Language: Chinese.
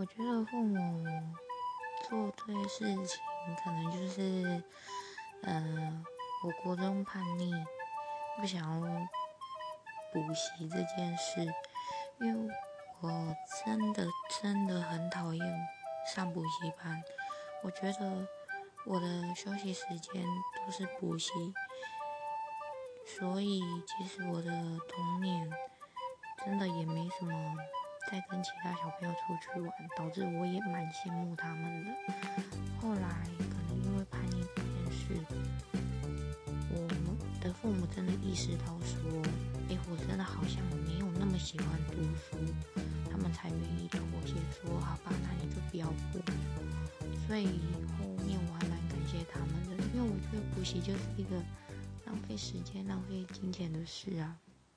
我觉得父母做这些事情，可能就是，呃，我国中叛逆，不想要补习这件事，因为我真的真的很讨厌上补习班。我觉得我的休息时间都是补习，所以其实我的童年真的也没什么。在跟其他小朋友出去玩，导致我也蛮羡慕他们的。后来可能因为叛逆这件事，我们的父母真的意识到说，哎，我真的好像没有那么喜欢读书，他们才愿意妥协说，好吧，那你就不要补。所以后面我还蛮感谢他们的，因为我觉得补习就是一个浪费时间、浪费金钱的事啊。